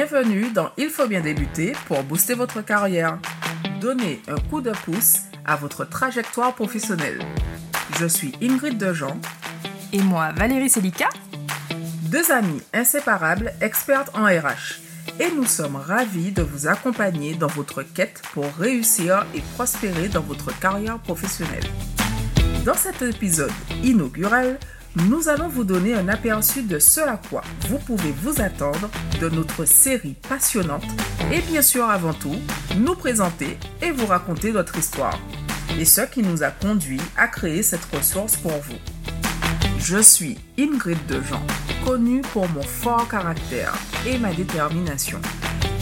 Bienvenue dans Il faut bien débuter pour booster votre carrière. Donnez un coup de pouce à votre trajectoire professionnelle. Je suis Ingrid Dejean. Et moi, Valérie Selika. Deux amies inséparables, expertes en RH. Et nous sommes ravis de vous accompagner dans votre quête pour réussir et prospérer dans votre carrière professionnelle. Dans cet épisode inaugural, nous allons vous donner un aperçu de ce à quoi vous pouvez vous attendre de notre série passionnante et bien sûr avant tout, nous présenter et vous raconter notre histoire et ce qui nous a conduit à créer cette ressource pour vous. Je suis Ingrid Dejean, connue pour mon fort caractère et ma détermination.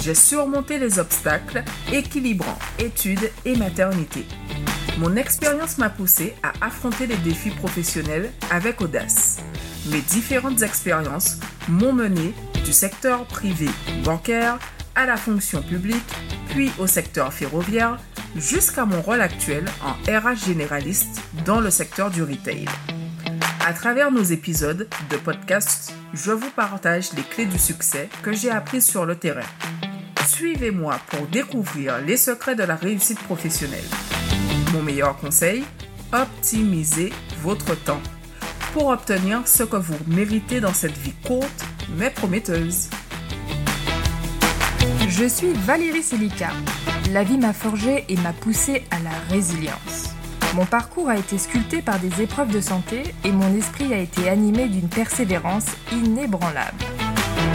J'ai surmonté les obstacles équilibrant études et maternité mon expérience m'a poussé à affronter les défis professionnels avec audace. Mes différentes expériences m'ont mené du secteur privé bancaire à la fonction publique, puis au secteur ferroviaire, jusqu'à mon rôle actuel en RH généraliste dans le secteur du retail. À travers nos épisodes de podcast, je vous partage les clés du succès que j'ai apprises sur le terrain. Suivez-moi pour découvrir les secrets de la réussite professionnelle. Mon meilleur conseil, optimisez votre temps pour obtenir ce que vous méritez dans cette vie courte mais prometteuse. Je suis Valérie Selika. La vie m'a forgé et m'a poussé à la résilience. Mon parcours a été sculpté par des épreuves de santé et mon esprit a été animé d'une persévérance inébranlable.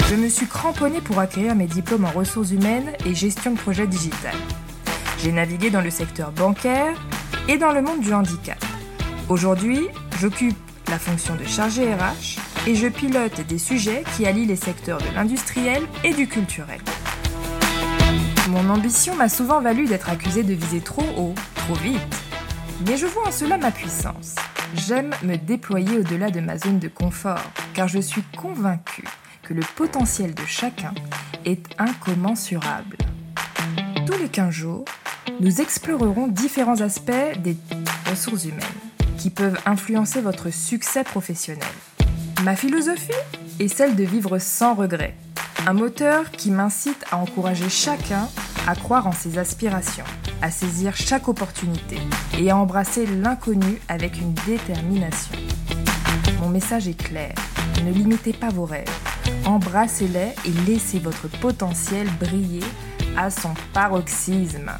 Je me suis cramponnée pour acquérir mes diplômes en ressources humaines et gestion de projets digital. J'ai navigué dans le secteur bancaire et dans le monde du handicap. Aujourd'hui, j'occupe la fonction de chargé RH et je pilote des sujets qui allient les secteurs de l'industriel et du culturel. Mon ambition m'a souvent valu d'être accusée de viser trop haut, trop vite. Mais je vois en cela ma puissance. J'aime me déployer au-delà de ma zone de confort, car je suis convaincue que le potentiel de chacun est incommensurable. Tous les 15 jours, nous explorerons différents aspects des ressources humaines qui peuvent influencer votre succès professionnel. Ma philosophie est celle de vivre sans regret, un moteur qui m'incite à encourager chacun à croire en ses aspirations, à saisir chaque opportunité et à embrasser l'inconnu avec une détermination. Mon message est clair, ne limitez pas vos rêves, embrassez-les et laissez votre potentiel briller à son paroxysme.